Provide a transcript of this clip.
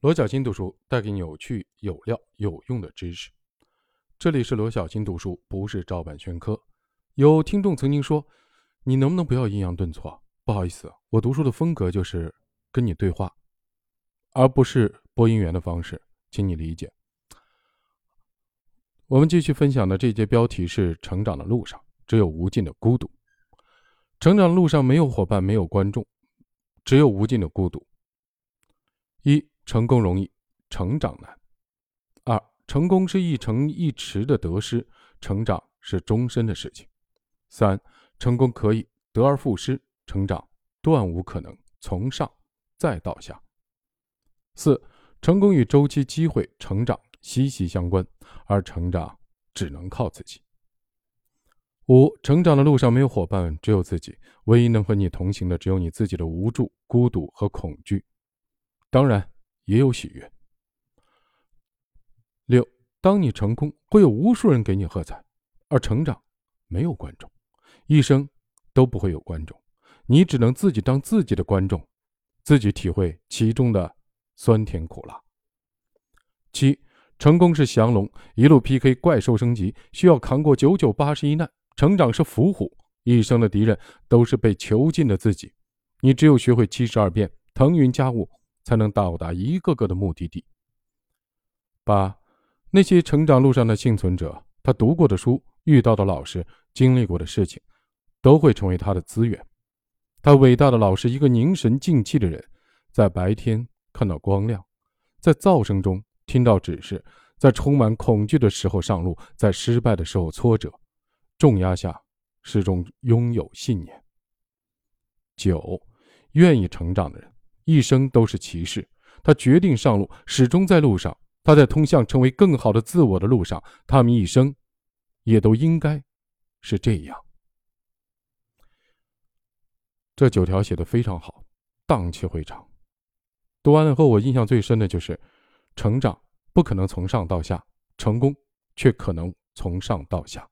罗小新读书带给你有趣、有料、有用的知识。这里是罗小新读书，不是照本宣科。有听众曾经说：“你能不能不要抑扬顿挫？”不好意思，我读书的风格就是跟你对话，而不是播音员的方式，请你理解。我们继续分享的这节标题是：成长的路上只有无尽的孤独。成长路上没有伙伴，没有观众，只有无尽的孤独。一成功容易，成长难。二，成功是一成一池的得失，成长是终身的事情。三，成功可以得而复失，成长断无可能从上再到下。四，成功与周期、机会、成长息息相关，而成长只能靠自己。五，成长的路上没有伙伴，只有自己。唯一能和你同行的，只有你自己的无助、孤独和恐惧。当然。也有喜悦。六，当你成功，会有无数人给你喝彩；而成长，没有观众，一生都不会有观众，你只能自己当自己的观众，自己体会其中的酸甜苦辣。七，成功是降龙，一路 PK 怪兽升级，需要扛过九九八十一难；成长是伏虎，一生的敌人都是被囚禁的自己，你只有学会七十二变，腾云驾雾。才能到达一个个的目的地。八，那些成长路上的幸存者，他读过的书、遇到的老师、经历过的事情，都会成为他的资源。他伟大的老师，一个凝神静气的人，在白天看到光亮，在噪声中听到指示，在充满恐惧的时候上路，在失败的时候挫折，重压下始终拥有信念。九，愿意成长的人。一生都是骑士，他决定上路，始终在路上。他在通向成为更好的自我的路上，他们一生也都应该是这样。这九条写的非常好，荡气回肠。读完了后，我印象最深的就是：成长不可能从上到下，成功却可能从上到下。